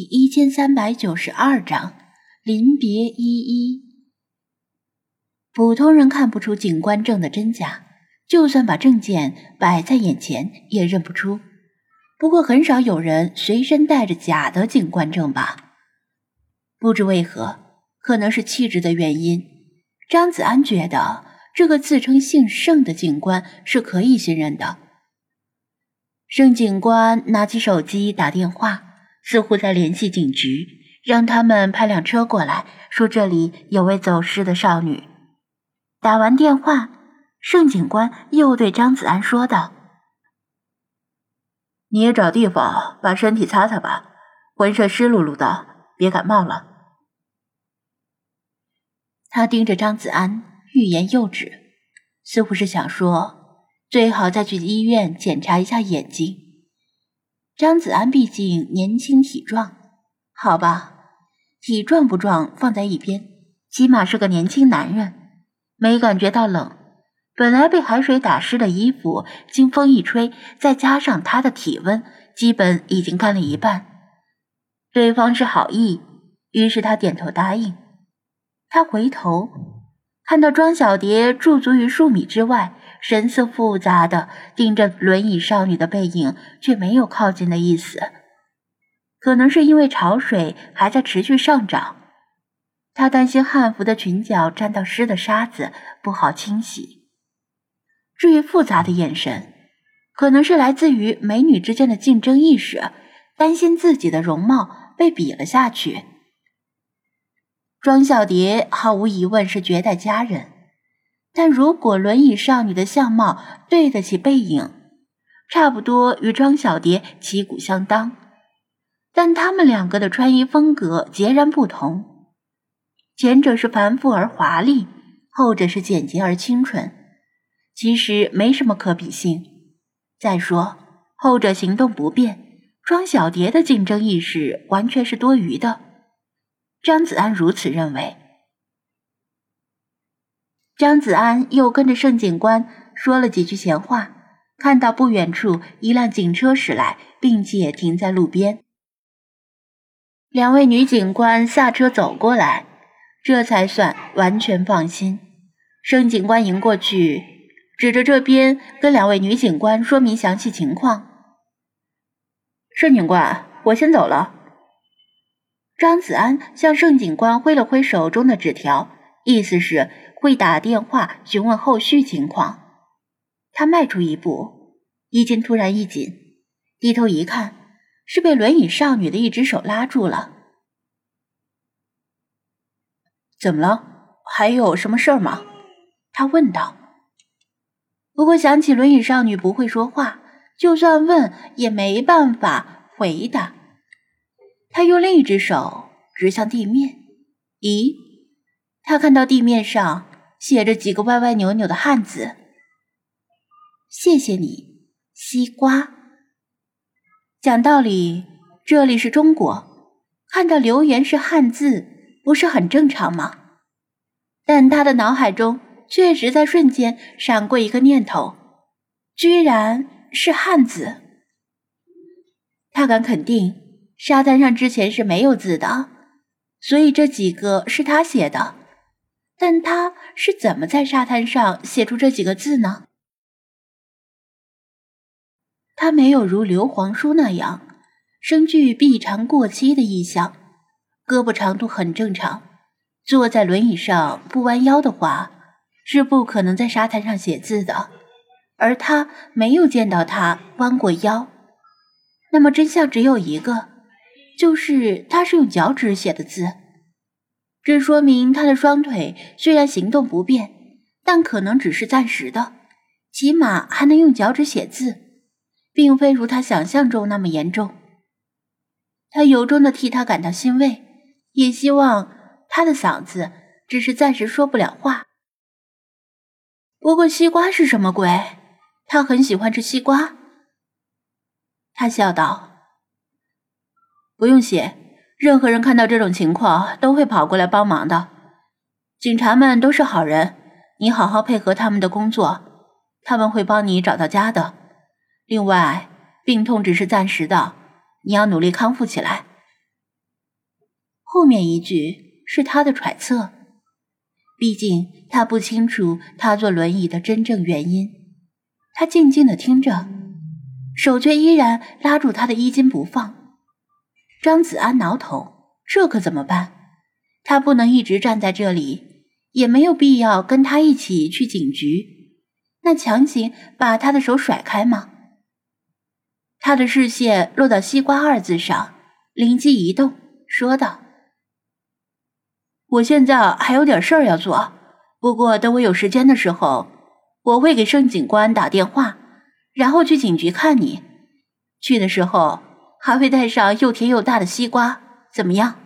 第一千三百九十二章临别依依。普通人看不出警官证的真假，就算把证件摆在眼前也认不出。不过很少有人随身带着假的警官证吧？不知为何，可能是气质的原因，张子安觉得这个自称姓盛的警官是可以信任的。盛警官拿起手机打电话。似乎在联系警局，让他们派辆车过来，说这里有位走失的少女。打完电话，盛警官又对张子安说道：“你也找地方把身体擦擦吧，浑身湿漉漉的，别感冒了。”他盯着张子安，欲言又止，似乎是想说最好再去医院检查一下眼睛。张子安毕竟年轻体壮，好吧，体壮不壮放在一边，起码是个年轻男人，没感觉到冷。本来被海水打湿的衣服，经风一吹，再加上他的体温，基本已经干了一半。对方是好意，于是他点头答应。他回头看到庄小蝶驻足于数米之外。神色复杂的盯着轮椅少女的背影，却没有靠近的意思。可能是因为潮水还在持续上涨，他担心汉服的裙角沾到湿的沙子不好清洗。至于复杂的眼神，可能是来自于美女之间的竞争意识，担心自己的容貌被比了下去。庄小蝶毫无疑问是绝代佳人。但如果轮椅少女的相貌对得起背影，差不多与庄小蝶旗鼓相当，但他们两个的穿衣风格截然不同，前者是繁复而华丽，后者是简洁而清纯，其实没什么可比性。再说，后者行动不便，庄小蝶的竞争意识完全是多余的。张子安如此认为。张子安又跟着盛警官说了几句闲话，看到不远处一辆警车驶来，并且停在路边。两位女警官下车走过来，这才算完全放心。盛警官迎过去，指着这边跟两位女警官说明详细情况。盛警官，我先走了。张子安向盛警官挥了挥手中的纸条，意思是。会打电话询问后续情况。他迈出一步，衣襟突然一紧，低头一看，是被轮椅少女的一只手拉住了。怎么了？还有什么事儿吗？他问道。不过想起轮椅少女不会说话，就算问也没办法回答。他用另一只手指向地面。咦？他看到地面上。写着几个歪歪扭扭的汉字。谢谢你，西瓜。讲道理，这里是中国，看到留言是汉字，不是很正常吗？但他的脑海中确实在瞬间闪过一个念头，居然是汉字。他敢肯定，沙滩上之前是没有字的，所以这几个是他写的。但他是怎么在沙滩上写出这几个字呢？他没有如刘皇叔那样生具臂长过膝的意象，胳膊长度很正常。坐在轮椅上不弯腰的话，是不可能在沙滩上写字的。而他没有见到他弯过腰，那么真相只有一个，就是他是用脚趾写的字。这说明他的双腿虽然行动不便，但可能只是暂时的，起码还能用脚趾写字，并非如他想象中那么严重。他由衷的替他感到欣慰，也希望他的嗓子只是暂时说不了话。不过西瓜是什么鬼？他很喜欢吃西瓜。他笑道：“不用写。”任何人看到这种情况都会跑过来帮忙的，警察们都是好人，你好好配合他们的工作，他们会帮你找到家的。另外，病痛只是暂时的，你要努力康复起来。后面一句是他的揣测，毕竟他不清楚他坐轮椅的真正原因。他静静的听着，手却依然拉住他的衣襟不放。张子安挠头，这可怎么办？他不能一直站在这里，也没有必要跟他一起去警局。那强行把他的手甩开吗？他的视线落到“西瓜”二字上，灵机一动，说道。我现在还有点事儿要做，不过等我有时间的时候，我会给盛警官打电话，然后去警局看你。去的时候还会带上又甜又大的西瓜，怎么样？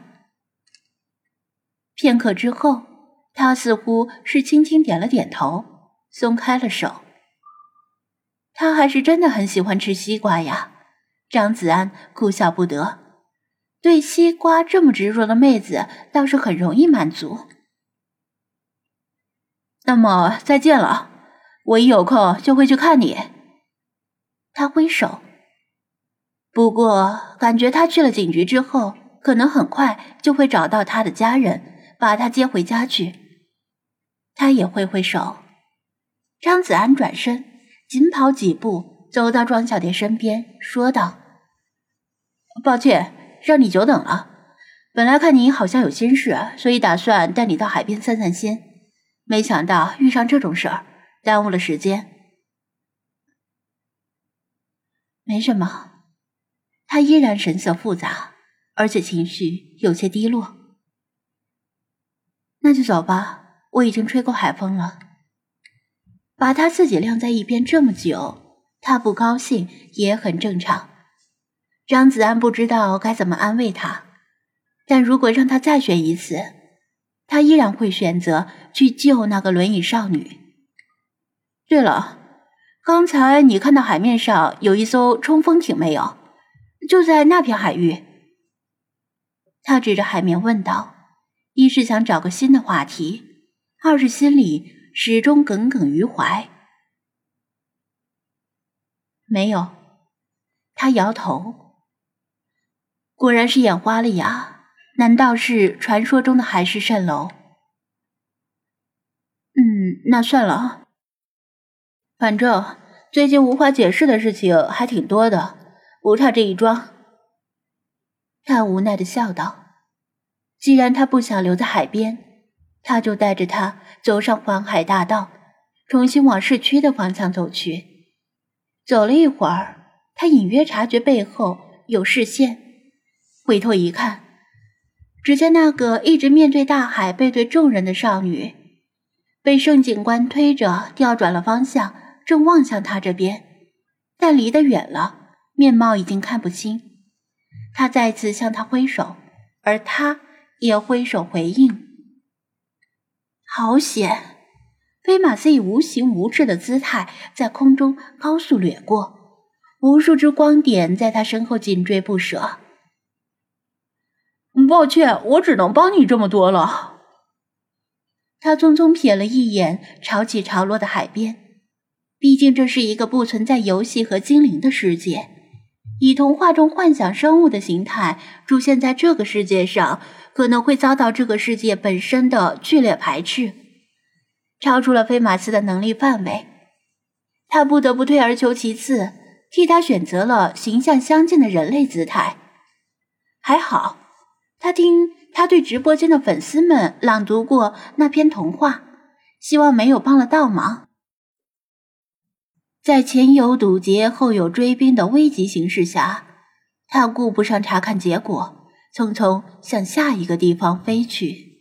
片刻之后，他似乎是轻轻点了点头，松开了手。他还是真的很喜欢吃西瓜呀！张子安哭笑不得。对西瓜这么执着的妹子倒是很容易满足。那么再见了，我一有空就会去看你。他挥手。不过感觉他去了警局之后，可能很快就会找到他的家人，把他接回家去。他也挥挥手。张子安转身，紧跑几步走到庄小蝶身边，说道：“抱歉。”让你久等了。本来看你好像有心事，所以打算带你到海边散散心，没想到遇上这种事儿，耽误了时间。没什么，他依然神色复杂，而且情绪有些低落。那就走吧，我已经吹够海风了。把他自己晾在一边这么久，他不高兴也很正常。张子安不知道该怎么安慰他，但如果让他再选一次，他依然会选择去救那个轮椅少女。对了，刚才你看到海面上有一艘冲锋艇没有？就在那片海域。他指着海面问道：“一是想找个新的话题，二是心里始终耿耿于怀。”没有，他摇头。果然是眼花了呀！难道是传说中的海市蜃楼？嗯，那算了。反正最近无法解释的事情还挺多的，不差这一桩。他无奈的笑道：“既然他不想留在海边，他就带着他走上环海大道，重新往市区的方向走去。走了一会儿，他隐约察觉背后有视线。”回头一看，只见那个一直面对大海、背对众人的少女，被盛警官推着调转了方向，正望向他这边，但离得远了，面貌已经看不清。他再次向他挥手，而他也挥手回应。好险！飞马似以无形无质的姿态在空中高速掠过，无数只光点在他身后紧追不舍。抱歉，我只能帮你这么多了。他匆匆瞥了一眼潮起潮落的海边，毕竟这是一个不存在游戏和精灵的世界，以童话中幻想生物的形态出现在这个世界上，可能会遭到这个世界本身的剧烈排斥，超出了菲马斯的能力范围。他不得不退而求其次，替他选择了形象相近的人类姿态。还好。他听他对直播间的粉丝们朗读过那篇童话，希望没有帮了倒忙。在前有堵截，后有追兵的危急形势下，他顾不上查看结果，匆匆向下一个地方飞去。